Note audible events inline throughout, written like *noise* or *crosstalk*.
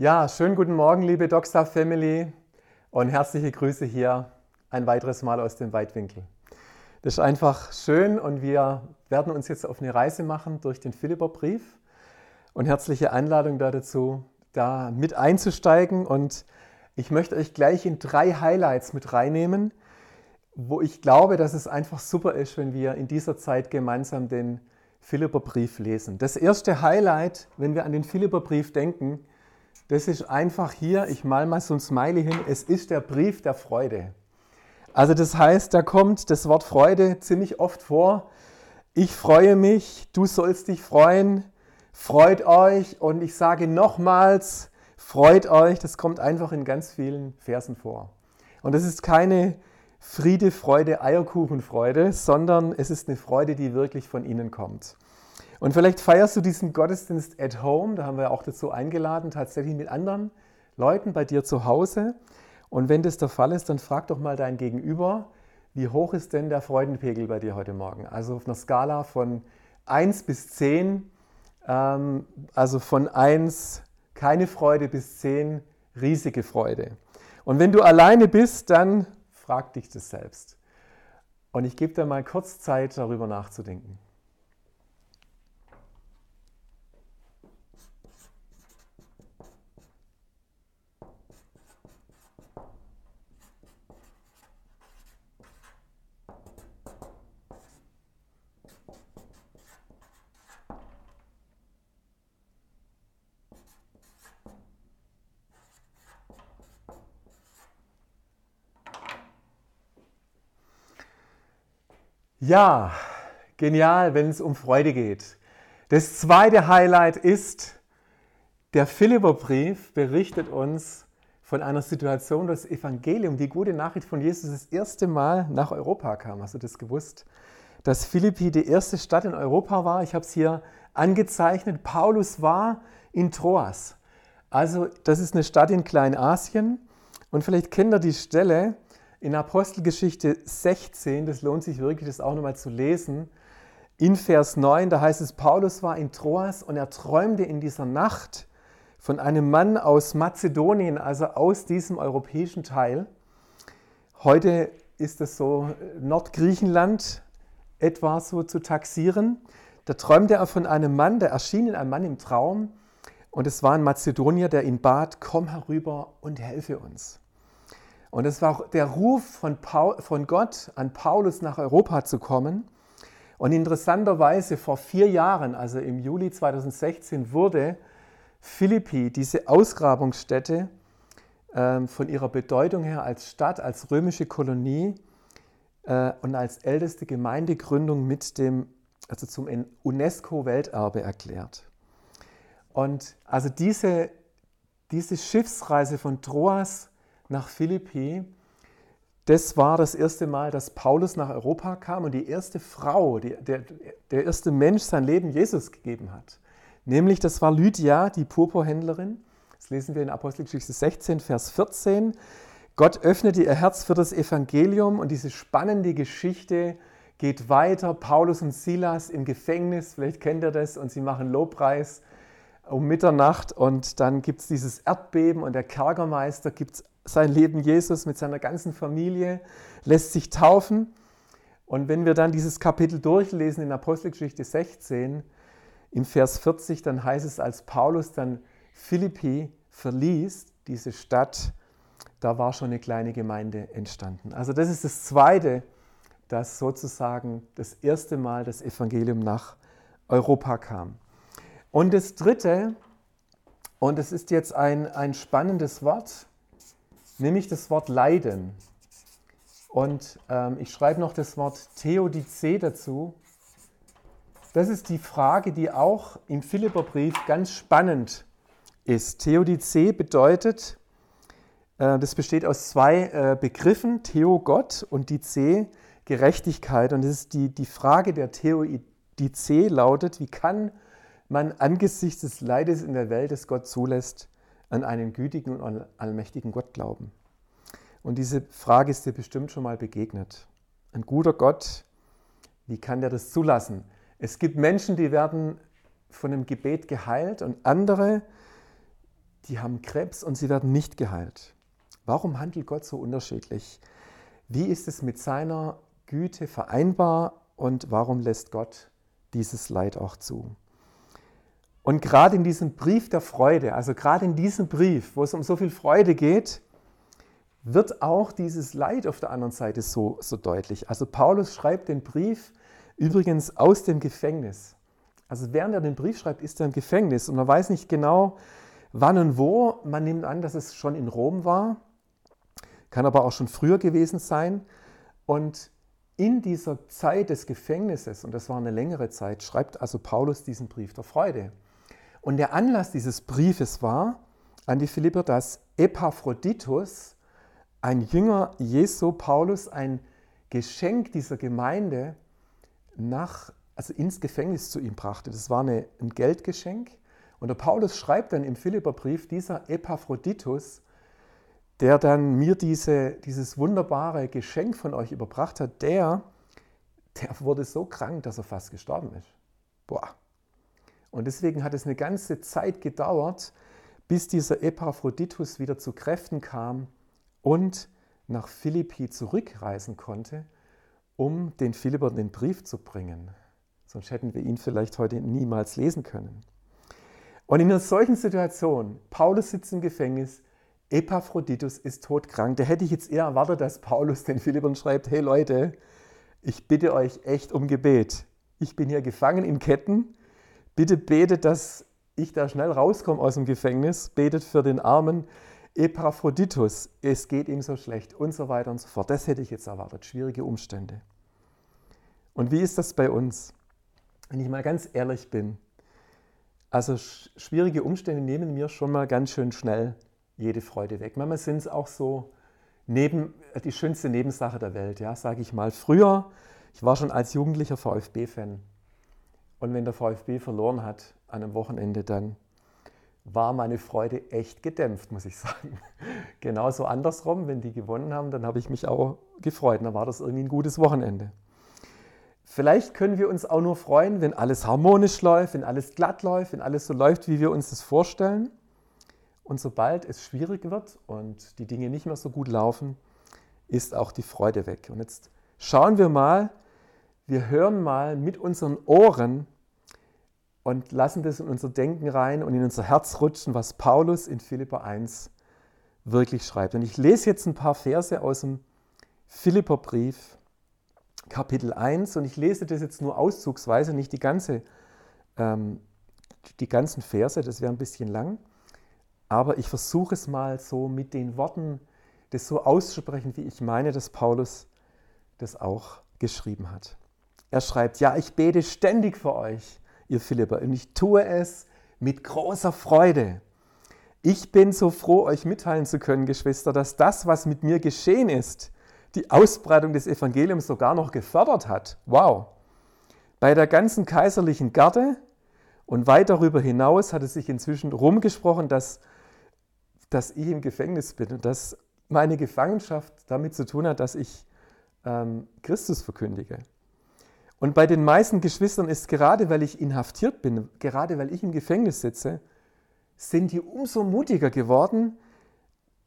Ja, schönen guten Morgen, liebe Docstar Family und herzliche Grüße hier ein weiteres Mal aus dem Weitwinkel. Das ist einfach schön und wir werden uns jetzt auf eine Reise machen durch den Philipperbrief und herzliche Einladung dazu, da mit einzusteigen und ich möchte euch gleich in drei Highlights mit reinnehmen, wo ich glaube, dass es einfach super ist, wenn wir in dieser Zeit gemeinsam den Philipperbrief lesen. Das erste Highlight, wenn wir an den Philipperbrief denken, das ist einfach hier, ich mal mal so ein Smiley hin, es ist der Brief der Freude. Also das heißt, da kommt das Wort Freude ziemlich oft vor. Ich freue mich, du sollst dich freuen, freut euch und ich sage nochmals, freut euch, das kommt einfach in ganz vielen Versen vor. Und das ist keine Friede, Freude, Eierkuchenfreude, sondern es ist eine Freude, die wirklich von innen kommt. Und vielleicht feierst du diesen Gottesdienst at home, da haben wir auch dazu eingeladen, tatsächlich mit anderen Leuten bei dir zu Hause. Und wenn das der Fall ist, dann frag doch mal dein Gegenüber, wie hoch ist denn der Freudenpegel bei dir heute Morgen? Also auf einer Skala von 1 bis 10, ähm, also von 1 keine Freude bis 10 riesige Freude. Und wenn du alleine bist, dann frag dich das selbst. Und ich gebe dir mal kurz Zeit, darüber nachzudenken. Ja, genial, wenn es um Freude geht. Das zweite Highlight ist, der Philipperbrief berichtet uns von einer Situation, das Evangelium, die gute Nachricht von Jesus das erste Mal nach Europa kam. Hast du das gewusst? Dass Philippi die erste Stadt in Europa war. Ich habe es hier angezeichnet. Paulus war in Troas. Also das ist eine Stadt in Kleinasien. Und vielleicht kennt ihr die Stelle, in Apostelgeschichte 16, das lohnt sich wirklich, das auch nochmal zu lesen, in Vers 9, da heißt es, Paulus war in Troas und er träumte in dieser Nacht von einem Mann aus Mazedonien, also aus diesem europäischen Teil. Heute ist es so Nordgriechenland etwa so zu taxieren. Da träumte er von einem Mann, da erschien ein Mann im Traum und es war ein Mazedonier, der ihn bat, komm herüber und helfe uns. Und es war der Ruf von, Paul, von Gott an Paulus nach Europa zu kommen. Und interessanterweise vor vier Jahren, also im Juli 2016, wurde Philippi, diese Ausgrabungsstätte, ähm, von ihrer Bedeutung her als Stadt, als römische Kolonie äh, und als älteste Gemeindegründung mit dem, also zum UNESCO-Welterbe erklärt. Und also diese, diese Schiffsreise von Troas nach Philippi, das war das erste Mal, dass Paulus nach Europa kam und die erste Frau, die, der, der erste Mensch sein Leben Jesus gegeben hat. Nämlich, das war Lydia, die Purpurhändlerin. Das lesen wir in Apostelgeschichte 16, Vers 14. Gott öffnete ihr Herz für das Evangelium und diese spannende Geschichte geht weiter. Paulus und Silas im Gefängnis, vielleicht kennt ihr das, und sie machen Lobpreis um Mitternacht und dann gibt es dieses Erdbeben und der Kerkermeister gibt sein Leben Jesus mit seiner ganzen Familie, lässt sich taufen. Und wenn wir dann dieses Kapitel durchlesen in Apostelgeschichte 16, im Vers 40, dann heißt es, als Paulus dann Philippi verließ, diese Stadt, da war schon eine kleine Gemeinde entstanden. Also das ist das Zweite, dass sozusagen das erste Mal das Evangelium nach Europa kam. Und das Dritte, und es ist jetzt ein, ein spannendes Wort, nämlich das Wort Leiden. Und ähm, ich schreibe noch das Wort Theodizee dazu. Das ist die Frage, die auch im Philipperbrief ganz spannend ist. Theodizee bedeutet, äh, das besteht aus zwei äh, Begriffen, Theo Gott und Dizee Gerechtigkeit. Und das ist die, die Frage der Theodizee lautet, wie kann man angesichts des Leides in der Welt, das Gott zulässt, an einen gütigen und allmächtigen Gott glauben? Und diese Frage ist dir bestimmt schon mal begegnet. Ein guter Gott, wie kann der das zulassen? Es gibt Menschen, die werden von einem Gebet geheilt und andere, die haben Krebs und sie werden nicht geheilt. Warum handelt Gott so unterschiedlich? Wie ist es mit seiner Güte vereinbar und warum lässt Gott dieses Leid auch zu? Und gerade in diesem Brief der Freude, also gerade in diesem Brief, wo es um so viel Freude geht, wird auch dieses Leid auf der anderen Seite so, so deutlich. Also Paulus schreibt den Brief übrigens aus dem Gefängnis. Also während er den Brief schreibt, ist er im Gefängnis und man weiß nicht genau, wann und wo. Man nimmt an, dass es schon in Rom war, kann aber auch schon früher gewesen sein. Und in dieser Zeit des Gefängnisses, und das war eine längere Zeit, schreibt also Paulus diesen Brief der Freude. Und der Anlass dieses Briefes war an die Philipper, dass Epaphroditus, ein Jünger Jesu, Paulus, ein Geschenk dieser Gemeinde nach also ins Gefängnis zu ihm brachte. Das war eine, ein Geldgeschenk. Und der Paulus schreibt dann im Philipperbrief, dieser Epaphroditus, der dann mir diese, dieses wunderbare Geschenk von euch überbracht hat, der, der wurde so krank, dass er fast gestorben ist. Boah. Und deswegen hat es eine ganze Zeit gedauert, bis dieser Epaphroditus wieder zu Kräften kam und nach Philippi zurückreisen konnte, um den Philippern den Brief zu bringen. Sonst hätten wir ihn vielleicht heute niemals lesen können. Und in einer solchen Situation, Paulus sitzt im Gefängnis, Epaphroditus ist todkrank, da hätte ich jetzt eher erwartet, dass Paulus den Philippern schreibt, hey Leute, ich bitte euch echt um Gebet. Ich bin hier gefangen in Ketten. Bitte betet, dass ich da schnell rauskomme aus dem Gefängnis. Betet für den armen Epaphroditus. Es geht ihm so schlecht und so weiter und so fort. Das hätte ich jetzt erwartet. Schwierige Umstände. Und wie ist das bei uns? wenn ich mal ganz ehrlich bin, also schwierige Umstände nehmen mir schon mal ganz schön schnell jede Freude weg. Manchmal sind es auch so neben, die schönste Nebensache der Welt, ja, sage ich mal. Früher, ich war schon als Jugendlicher VfB-Fan. Und wenn der VfB verloren hat an einem Wochenende, dann war meine Freude echt gedämpft, muss ich sagen. *laughs* Genauso andersrum, wenn die gewonnen haben, dann habe ich mich auch gefreut. Dann war das irgendwie ein gutes Wochenende. Vielleicht können wir uns auch nur freuen, wenn alles harmonisch läuft, wenn alles glatt läuft, wenn alles so läuft, wie wir uns das vorstellen. Und sobald es schwierig wird und die Dinge nicht mehr so gut laufen, ist auch die Freude weg. Und jetzt schauen wir mal, wir hören mal mit unseren Ohren und lassen das in unser Denken rein und in unser Herz rutschen, was Paulus in Philippa 1 wirklich schreibt. Und ich lese jetzt ein paar Verse aus dem Philipperbrief Kapitel 1 und ich lese das jetzt nur auszugsweise, nicht die, ganze, ähm, die ganzen Verse, das wäre ein bisschen lang, aber ich versuche es mal so mit den Worten, das so auszusprechen, wie ich meine, dass Paulus das auch geschrieben hat. Er schreibt, ja, ich bete ständig für euch, ihr Philipper, und ich tue es mit großer Freude. Ich bin so froh, euch mitteilen zu können, Geschwister, dass das, was mit mir geschehen ist, die Ausbreitung des Evangeliums sogar noch gefördert hat. Wow! Bei der ganzen kaiserlichen Garde und weit darüber hinaus hat es sich inzwischen rumgesprochen, dass, dass ich im Gefängnis bin und dass meine Gefangenschaft damit zu tun hat, dass ich ähm, Christus verkündige. Und bei den meisten Geschwistern ist gerade, weil ich inhaftiert bin, gerade weil ich im Gefängnis sitze, sind die umso mutiger geworden,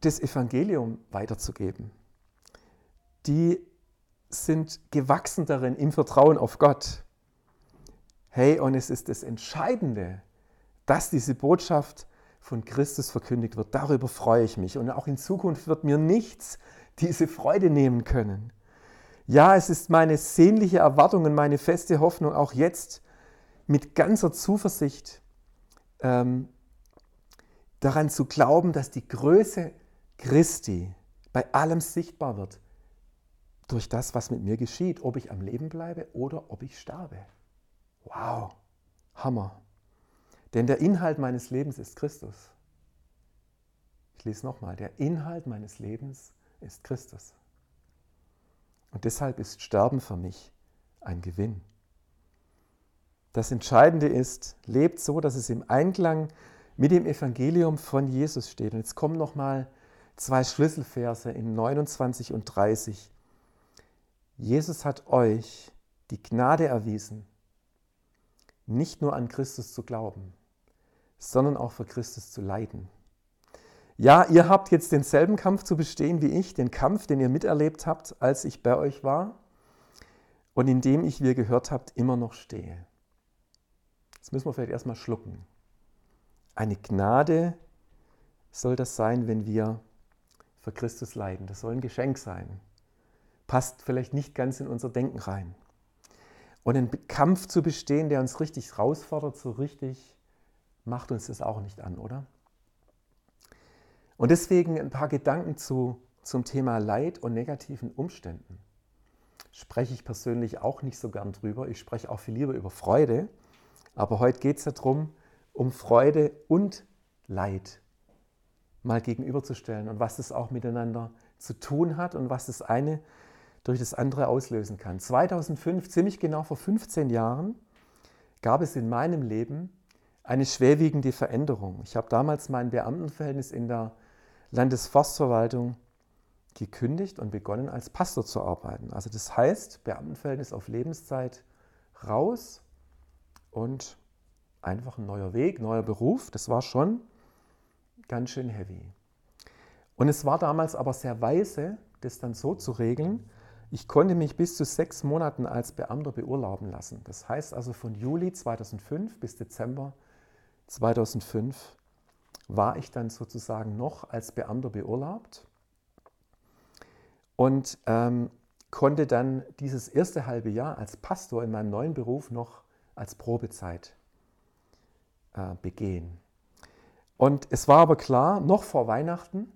das Evangelium weiterzugeben die sind gewachsen darin im Vertrauen auf Gott. Hey, und es ist das Entscheidende, dass diese Botschaft von Christus verkündigt wird. Darüber freue ich mich. Und auch in Zukunft wird mir nichts diese Freude nehmen können. Ja, es ist meine sehnliche Erwartung und meine feste Hoffnung, auch jetzt mit ganzer Zuversicht ähm, daran zu glauben, dass die Größe Christi bei allem sichtbar wird durch das, was mit mir geschieht, ob ich am Leben bleibe oder ob ich sterbe. Wow, Hammer. Denn der Inhalt meines Lebens ist Christus. Ich lese nochmal, der Inhalt meines Lebens ist Christus. Und deshalb ist Sterben für mich ein Gewinn. Das Entscheidende ist, lebt so, dass es im Einklang mit dem Evangelium von Jesus steht. Und jetzt kommen nochmal zwei Schlüsselverse in 29 und 30 Jesus hat euch die Gnade erwiesen, nicht nur an Christus zu glauben, sondern auch für Christus zu leiden. Ja, ihr habt jetzt denselben Kampf zu bestehen wie ich, den Kampf, den ihr miterlebt habt, als ich bei euch war und in dem ich, wie ihr gehört habt, immer noch stehe. Das müssen wir vielleicht erstmal schlucken. Eine Gnade soll das sein, wenn wir für Christus leiden. Das soll ein Geschenk sein. Passt vielleicht nicht ganz in unser Denken rein. Und einen Kampf zu bestehen, der uns richtig herausfordert, so richtig, macht uns das auch nicht an, oder? Und deswegen ein paar Gedanken zu, zum Thema Leid und negativen Umständen. Spreche ich persönlich auch nicht so gern drüber. Ich spreche auch viel lieber über Freude. Aber heute geht es ja darum, um Freude und Leid mal gegenüberzustellen und was das auch miteinander zu tun hat und was das eine durch das andere auslösen kann. 2005, ziemlich genau vor 15 Jahren, gab es in meinem Leben eine schwerwiegende Veränderung. Ich habe damals mein Beamtenverhältnis in der Landesforstverwaltung gekündigt und begonnen als Pastor zu arbeiten. Also das heißt, Beamtenverhältnis auf Lebenszeit raus und einfach ein neuer Weg, neuer Beruf. Das war schon ganz schön heavy. Und es war damals aber sehr weise, das dann so zu regeln. Ich konnte mich bis zu sechs Monaten als Beamter beurlauben lassen. Das heißt also von Juli 2005 bis Dezember 2005 war ich dann sozusagen noch als Beamter beurlaubt und ähm, konnte dann dieses erste halbe Jahr als Pastor in meinem neuen Beruf noch als Probezeit äh, begehen. Und es war aber klar, noch vor Weihnachten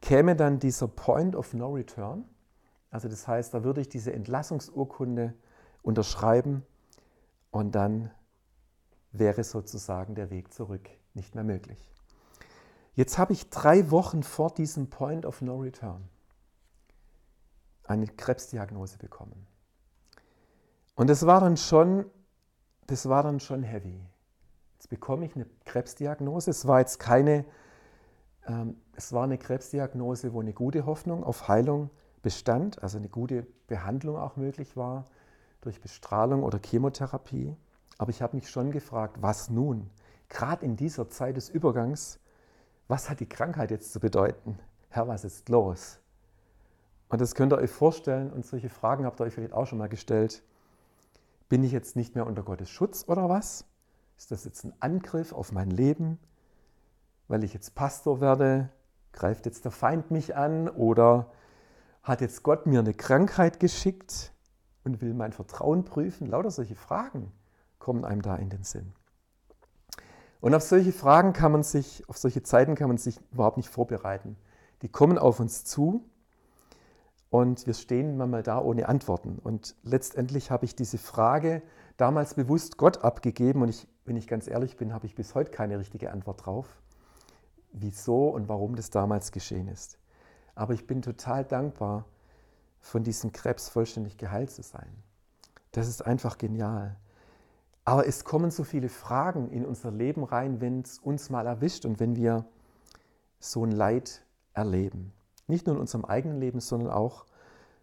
käme dann dieser Point of No Return. Also das heißt, da würde ich diese Entlassungsurkunde unterschreiben und dann wäre sozusagen der Weg zurück nicht mehr möglich. Jetzt habe ich drei Wochen vor diesem Point of No Return eine Krebsdiagnose bekommen. Und das war dann schon, das war dann schon heavy. Jetzt bekomme ich eine Krebsdiagnose. Es war jetzt keine, ähm, es war eine Krebsdiagnose, wo eine gute Hoffnung auf Heilung bestand, also eine gute Behandlung auch möglich war durch Bestrahlung oder Chemotherapie. Aber ich habe mich schon gefragt, was nun? Gerade in dieser Zeit des Übergangs, was hat die Krankheit jetzt zu bedeuten? Herr, was ist los? Und das könnt ihr euch vorstellen und solche Fragen habt ihr euch vielleicht auch schon mal gestellt. Bin ich jetzt nicht mehr unter Gottes Schutz oder was? Ist das jetzt ein Angriff auf mein Leben? Weil ich jetzt Pastor werde, greift jetzt der Feind mich an oder hat jetzt Gott mir eine Krankheit geschickt und will mein Vertrauen prüfen? Lauter solche Fragen kommen einem da in den Sinn. Und auf solche Fragen kann man sich, auf solche Zeiten kann man sich überhaupt nicht vorbereiten. Die kommen auf uns zu und wir stehen manchmal da ohne Antworten. Und letztendlich habe ich diese Frage damals bewusst Gott abgegeben und ich, wenn ich ganz ehrlich bin, habe ich bis heute keine richtige Antwort drauf, wieso und warum das damals geschehen ist. Aber ich bin total dankbar, von diesem Krebs vollständig geheilt zu sein. Das ist einfach genial. Aber es kommen so viele Fragen in unser Leben rein, wenn es uns mal erwischt und wenn wir so ein Leid erleben. Nicht nur in unserem eigenen Leben, sondern auch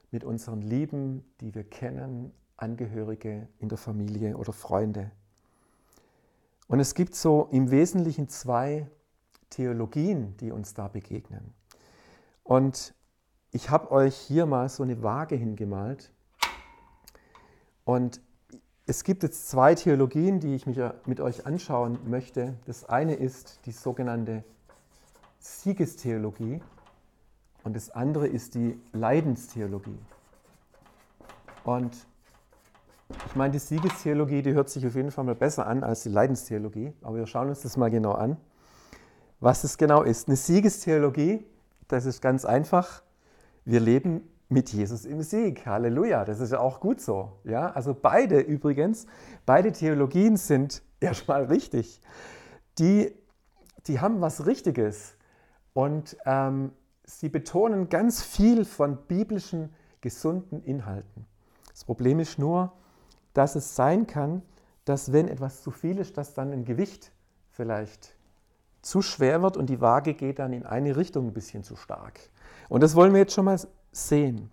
mit unseren Lieben, die wir kennen, Angehörige in der Familie oder Freunde. Und es gibt so im Wesentlichen zwei Theologien, die uns da begegnen. Und ich habe euch hier mal so eine Waage hingemalt. Und es gibt jetzt zwei Theologien, die ich mit euch anschauen möchte. Das eine ist die sogenannte Siegestheologie. Und das andere ist die Leidenstheologie. Und ich meine, die Siegestheologie, die hört sich auf jeden Fall mal besser an als die Leidenstheologie. Aber wir schauen uns das mal genau an, was es genau ist. Eine Siegestheologie, das ist ganz einfach. Wir leben mit Jesus im Sieg. Halleluja, das ist ja auch gut so. Ja? Also beide übrigens, beide Theologien sind *laughs* erstmal richtig. Die, die haben was Richtiges. Und ähm, sie betonen ganz viel von biblischen, gesunden Inhalten. Das Problem ist nur, dass es sein kann, dass wenn etwas zu viel ist, dass dann ein Gewicht vielleicht zu schwer wird und die Waage geht dann in eine Richtung ein bisschen zu stark. Und das wollen wir jetzt schon mal sehen.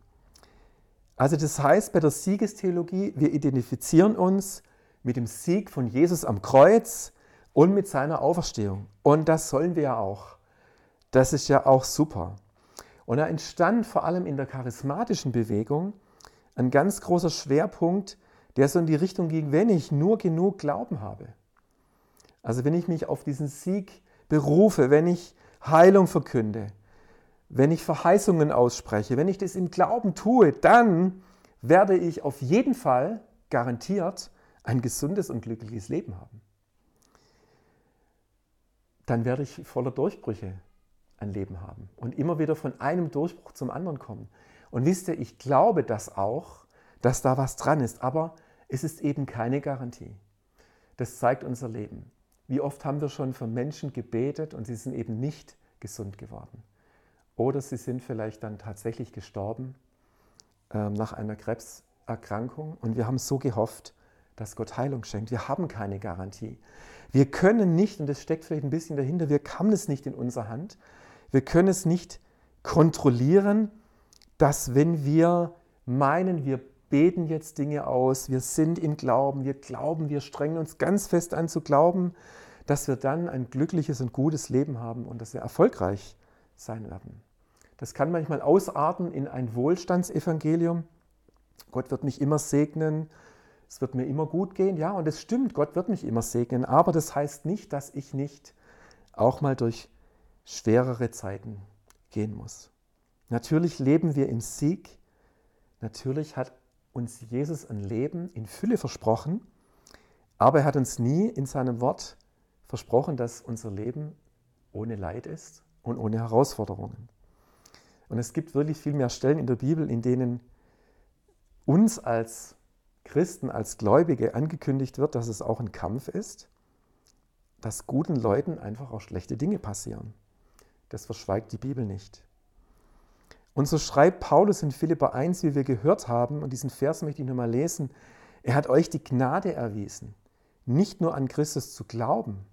Also das heißt bei der Siegestheologie, wir identifizieren uns mit dem Sieg von Jesus am Kreuz und mit seiner Auferstehung. Und das sollen wir ja auch. Das ist ja auch super. Und da entstand vor allem in der charismatischen Bewegung ein ganz großer Schwerpunkt, der so in die Richtung ging, wenn ich nur genug Glauben habe. Also wenn ich mich auf diesen Sieg berufe, wenn ich Heilung verkünde, wenn ich Verheißungen ausspreche, wenn ich das im Glauben tue, dann werde ich auf jeden Fall garantiert ein gesundes und glückliches Leben haben. Dann werde ich voller Durchbrüche ein Leben haben und immer wieder von einem Durchbruch zum anderen kommen. Und wisst ihr, ich glaube das auch, dass da was dran ist, aber es ist eben keine Garantie. Das zeigt unser Leben. Wie oft haben wir schon für Menschen gebetet und sie sind eben nicht gesund geworden. Oder sie sind vielleicht dann tatsächlich gestorben äh, nach einer Krebserkrankung und wir haben so gehofft, dass Gott Heilung schenkt. Wir haben keine Garantie. Wir können nicht, und das steckt vielleicht ein bisschen dahinter, wir haben es nicht in unserer Hand. Wir können es nicht kontrollieren, dass wenn wir meinen, wir beten jetzt Dinge aus, wir sind im Glauben, wir glauben, wir strengen uns ganz fest an zu glauben, dass wir dann ein glückliches und gutes Leben haben und dass wir erfolgreich sein werden. Das kann manchmal ausarten in ein Wohlstandsevangelium. Gott wird mich immer segnen, es wird mir immer gut gehen. Ja, und es stimmt, Gott wird mich immer segnen, aber das heißt nicht, dass ich nicht auch mal durch schwerere Zeiten gehen muss. Natürlich leben wir im Sieg. Natürlich hat uns Jesus ein Leben in Fülle versprochen, aber er hat uns nie in seinem Wort versprochen, dass unser Leben ohne Leid ist und ohne Herausforderungen. Und es gibt wirklich viel mehr Stellen in der Bibel, in denen uns als Christen, als Gläubige angekündigt wird, dass es auch ein Kampf ist, dass guten Leuten einfach auch schlechte Dinge passieren. Das verschweigt die Bibel nicht. Und so schreibt Paulus in Philippa 1, wie wir gehört haben, und diesen Vers möchte ich nochmal lesen, er hat euch die Gnade erwiesen, nicht nur an Christus zu glauben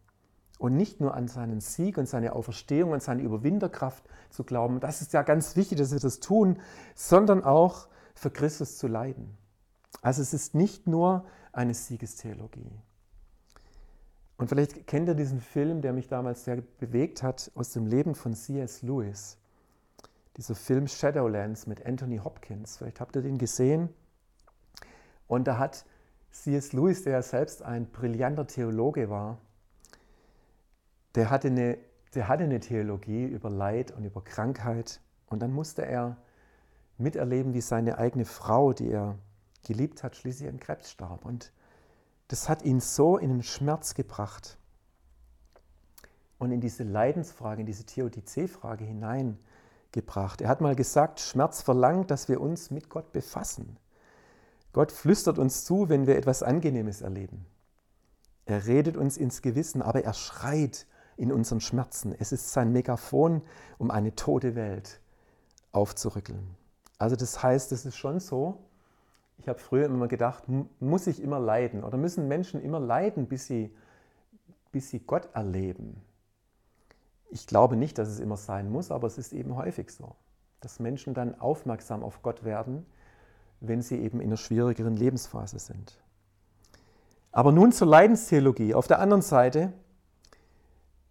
und nicht nur an seinen Sieg und seine Auferstehung und seine Überwinderkraft zu glauben, das ist ja ganz wichtig, dass wir das tun, sondern auch für Christus zu leiden. Also es ist nicht nur eine Siegestheologie. Und vielleicht kennt ihr diesen Film, der mich damals sehr bewegt hat, aus dem Leben von C.S. Lewis dieser Film Shadowlands mit Anthony Hopkins. Vielleicht habt ihr den gesehen. Und da hat C.S. Lewis, der ja selbst ein brillanter Theologe war, der hatte, eine, der hatte eine Theologie über Leid und über Krankheit. Und dann musste er miterleben, wie seine eigene Frau, die er geliebt hat, schließlich an Krebs starb. Und das hat ihn so in den Schmerz gebracht und in diese Leidensfrage, in diese Theodizee-Frage hinein gebracht. Er hat mal gesagt, Schmerz verlangt, dass wir uns mit Gott befassen. Gott flüstert uns zu, wenn wir etwas Angenehmes erleben. Er redet uns ins Gewissen, aber er schreit in unseren Schmerzen. Es ist sein Megafon, um eine tote Welt aufzurückeln. Also das heißt, es ist schon so, ich habe früher immer gedacht, muss ich immer leiden oder müssen Menschen immer leiden, bis sie, bis sie Gott erleben? Ich glaube nicht, dass es immer sein muss, aber es ist eben häufig so, dass Menschen dann aufmerksam auf Gott werden, wenn sie eben in einer schwierigeren Lebensphase sind. Aber nun zur Leidenstheologie. Auf der anderen Seite,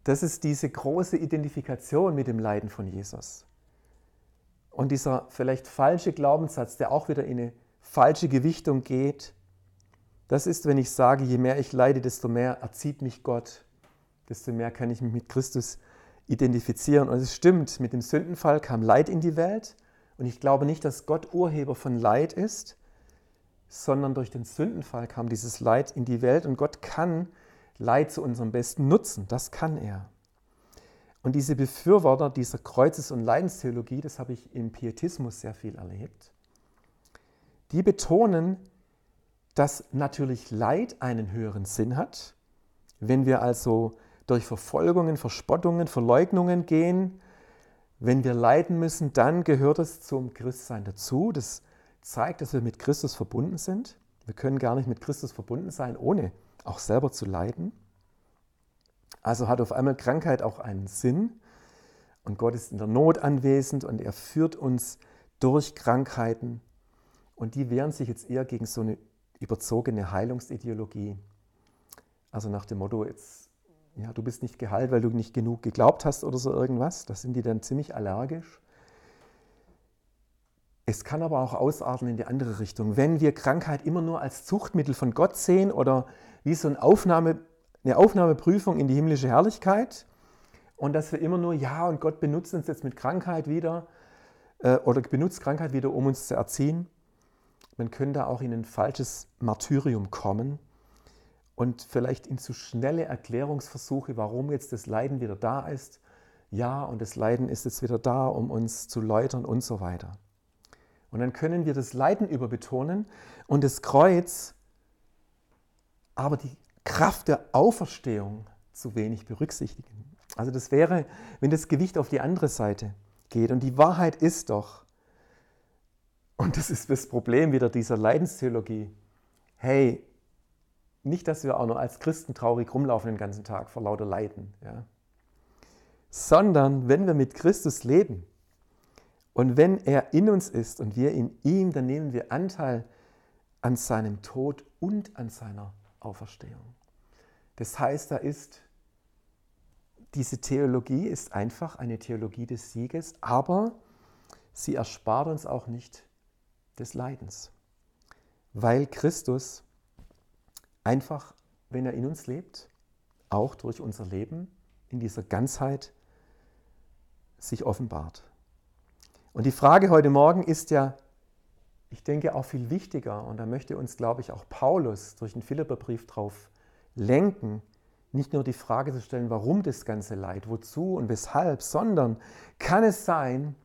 das ist diese große Identifikation mit dem Leiden von Jesus. Und dieser vielleicht falsche Glaubenssatz, der auch wieder in eine falsche Gewichtung geht, das ist, wenn ich sage, je mehr ich leide, desto mehr erzieht mich Gott, desto mehr kann ich mich mit Christus identifizieren. Und es stimmt, mit dem Sündenfall kam Leid in die Welt. Und ich glaube nicht, dass Gott Urheber von Leid ist, sondern durch den Sündenfall kam dieses Leid in die Welt. Und Gott kann Leid zu unserem Besten nutzen. Das kann er. Und diese Befürworter dieser Kreuzes- und Leidenstheologie, das habe ich im Pietismus sehr viel erlebt, die betonen, dass natürlich Leid einen höheren Sinn hat. Wenn wir also durch Verfolgungen, Verspottungen, Verleugnungen gehen. Wenn wir leiden müssen, dann gehört es zum Christsein dazu. Das zeigt, dass wir mit Christus verbunden sind. Wir können gar nicht mit Christus verbunden sein, ohne auch selber zu leiden. Also hat auf einmal Krankheit auch einen Sinn. Und Gott ist in der Not anwesend und er führt uns durch Krankheiten. Und die wehren sich jetzt eher gegen so eine überzogene Heilungsideologie. Also nach dem Motto, jetzt Ja, du bist nicht geheilt, weil du nicht genug geglaubt hast oder so irgendwas. Da sind die dann ziemlich allergisch. Es kann aber auch ausarten in die andere Richtung. Wenn wir Krankheit immer nur als Zuchtmittel von Gott sehen oder wie so eine, Aufnahme, eine Aufnahmeprüfung in die himmlische Herrlichkeit und dass wir immer nur, ja, und Gott benutzt uns jetzt mit Krankheit wieder äh, oder benutzt Krankheit wieder, um uns zu erziehen, man könnte auch in ein falsches Martyrium kommen und vielleicht in zu schnelle Erklärungsversuche, warum jetzt das Leiden wieder da ist. Ja, und das Leiden ist jetzt wieder da, um uns zu läutern und so weiter. Und dann können wir das Leiden überbetonen und das Kreuz, aber die Kraft der Auferstehung zu wenig berücksichtigen. Also das wäre, wenn das Gewicht auf die andere Seite geht. Und die Wahrheit ist doch, und das ist das Problem wieder dieser Leidenstheologie, hey, nicht, dass wir auch noch als Christen traurig rumlaufen den ganzen Tag vor lauter Leiden, ja? sondern wenn wir mit Christus leben, und wenn er in uns ist und wir in ihm, dann nehmen wir Anteil an seinem Tod und an seiner Auferstehung. Das heißt, da ist diese Theologie ist einfach eine Theologie des Sieges, aber sie erspart uns auch nicht des Leidens, weil Christus einfach, wenn er in uns lebt, auch durch unser Leben in dieser Ganzheit sich offenbart. Und die Frage heute Morgen ist ja, ich denke auch viel wichtiger, und da möchte uns, glaube ich, auch Paulus durch den Philipperbrief drauf lenken, nicht nur die Frage zu stellen, warum das ganze Leid, wozu und weshalb, sondern kann es sein,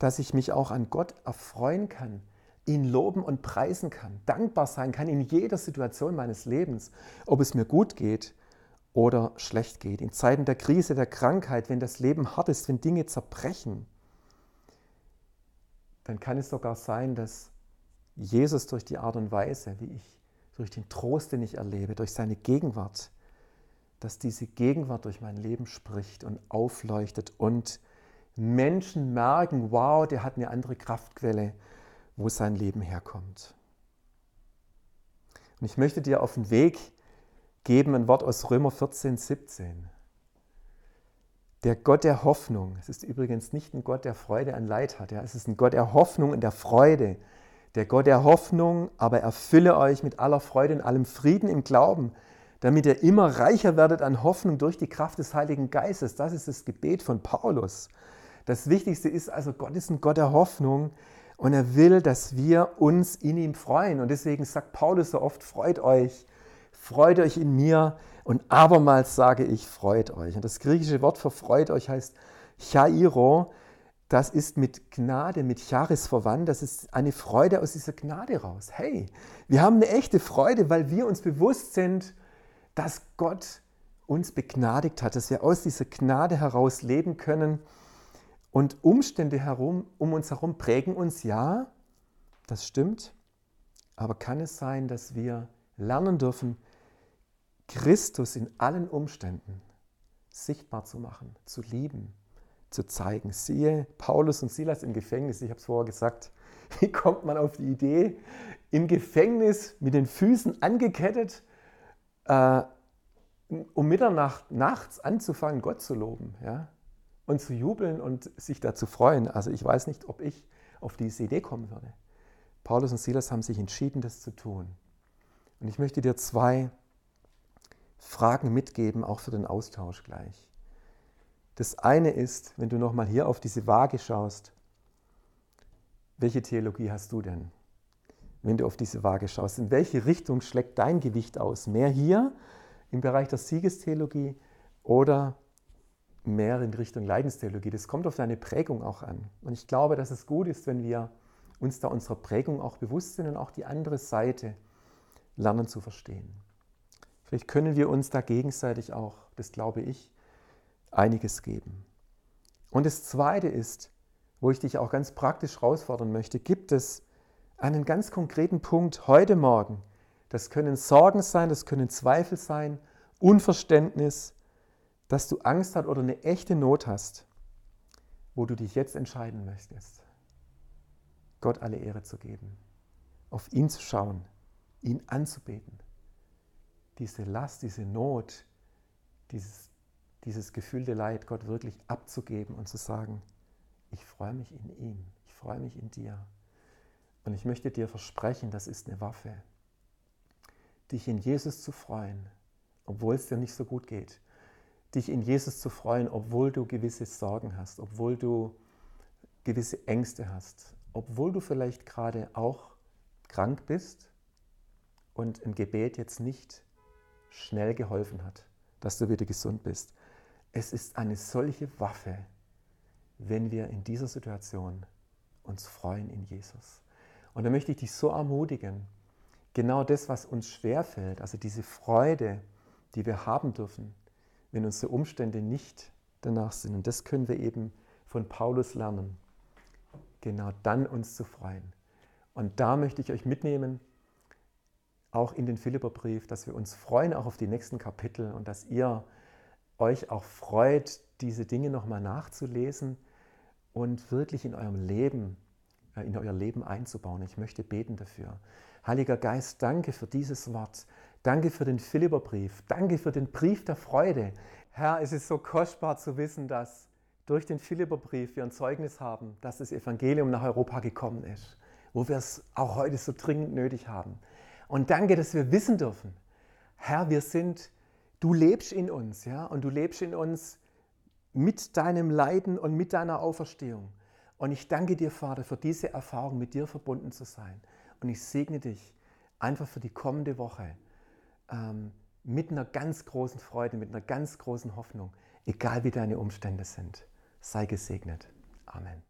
dass ich mich auch an Gott erfreuen kann, ihn loben und preisen kann, dankbar sein kann in jeder Situation meines Lebens, ob es mir gut geht oder schlecht geht, in Zeiten der Krise, der Krankheit, wenn das Leben hart ist, wenn Dinge zerbrechen dann kann es sogar sein, dass Jesus durch die Art und Weise, wie ich, durch den Trost, den ich erlebe, durch seine Gegenwart, dass diese Gegenwart durch mein Leben spricht und aufleuchtet und Menschen merken, wow, der hat eine andere Kraftquelle, wo sein Leben herkommt. Und ich möchte dir auf den Weg geben ein Wort aus Römer 14, 17. Der Gott der Hoffnung, es ist übrigens nicht ein Gott, der Freude an Leid hat, ja, es ist ein Gott der Hoffnung und der Freude. Der Gott der Hoffnung, aber erfülle euch mit aller Freude und allem Frieden im Glauben, damit ihr immer reicher werdet an Hoffnung durch die Kraft des Heiligen Geistes. Das ist das Gebet von Paulus. Das Wichtigste ist also, Gott ist ein Gott der Hoffnung und er will, dass wir uns in ihm freuen. Und deswegen sagt Paulus so oft, freut euch, freut euch in mir, und abermals sage ich, freut euch. Und das griechische Wort für freut euch heißt chairo. Das ist mit Gnade, mit Charis verwandt. Das ist eine Freude aus dieser Gnade raus. Hey, wir haben eine echte Freude, weil wir uns bewusst sind, dass Gott uns begnadigt hat, dass wir aus dieser Gnade heraus leben können. Und Umstände herum, um uns herum prägen uns, ja, das stimmt. Aber kann es sein, dass wir lernen dürfen, Christus in allen Umständen sichtbar zu machen, zu lieben, zu zeigen. Siehe Paulus und Silas im Gefängnis. Ich habe es vorher gesagt. *laughs* Wie kommt man auf die Idee, im Gefängnis mit den Füßen angekettet, äh, um Mitternacht nachts anzufangen, Gott zu loben ja? und zu jubeln und sich da zu freuen? Also ich weiß nicht, ob ich auf diese Idee kommen würde. Paulus und Silas haben sich entschieden, das zu tun. Und ich möchte dir zwei Fragen mitgeben, auch für den Austausch gleich. Das eine ist, wenn du nochmal hier auf diese Waage schaust, welche Theologie hast du denn? Wenn du auf diese Waage schaust, in welche Richtung schlägt dein Gewicht aus? Mehr hier im Bereich der Siegestheologie oder mehr in Richtung Leidenstheologie? Das kommt auf deine Prägung auch an. Und ich glaube, dass es gut ist, wenn wir uns da unserer Prägung auch bewusst sind und auch die andere Seite lernen zu verstehen. Vielleicht können wir uns da gegenseitig auch, das glaube ich, einiges geben. Und das Zweite ist, wo ich dich auch ganz praktisch herausfordern möchte, gibt es einen ganz konkreten Punkt heute Morgen. Das können Sorgen sein, das können Zweifel sein, Unverständnis, dass du Angst hast oder eine echte Not hast, wo du dich jetzt entscheiden möchtest, Gott alle Ehre zu geben, auf ihn zu schauen, ihn anzubeten diese Last, diese Not, dieses, dieses gefühlte Leid Gott wirklich abzugeben und zu sagen, ich freue mich in ihm, ich freue mich in dir. Und ich möchte dir versprechen, das ist eine Waffe, dich in Jesus zu freuen, obwohl es dir nicht so gut geht. Dich in Jesus zu freuen, obwohl du gewisse Sorgen hast, obwohl du gewisse Ängste hast, obwohl du vielleicht gerade auch krank bist und ein Gebet jetzt nicht schnell geholfen hat, dass du wieder gesund bist. Es ist eine solche Waffe, wenn wir in dieser Situation uns freuen in Jesus. Und da möchte ich dich so ermutigen, genau das, was uns schwerfällt, also diese Freude, die wir haben dürfen, wenn unsere Umstände nicht danach sind. Und das können wir eben von Paulus lernen, genau dann uns zu freuen. Und da möchte ich euch mitnehmen, auch in den Philipperbrief, dass wir uns freuen auch auf die nächsten Kapitel und dass ihr euch auch freut, diese Dinge nochmal nachzulesen und wirklich in eurem Leben, äh, in euer Leben einzubauen. Ich möchte beten dafür. Heiliger Geist, danke für dieses Wort. Danke für den Philipperbrief. Danke für den Brief der Freude. Herr, es ist so kostbar zu wissen, dass durch den Philipperbrief wir ein Zeugnis haben, dass das Evangelium nach Europa gekommen ist, wo wir es auch heute so dringend nötig haben. Und danke, dass wir wissen dürfen, Herr, wir sind, du lebst in uns, ja, und du lebst in uns mit deinem Leiden und mit deiner Auferstehung. Und ich danke dir, Vater, für diese Erfahrung, mit dir verbunden zu sein. Und ich segne dich einfach für die kommende Woche ähm, mit einer ganz großen Freude, mit einer ganz großen Hoffnung, egal wie deine Umstände sind. Sei gesegnet. Amen.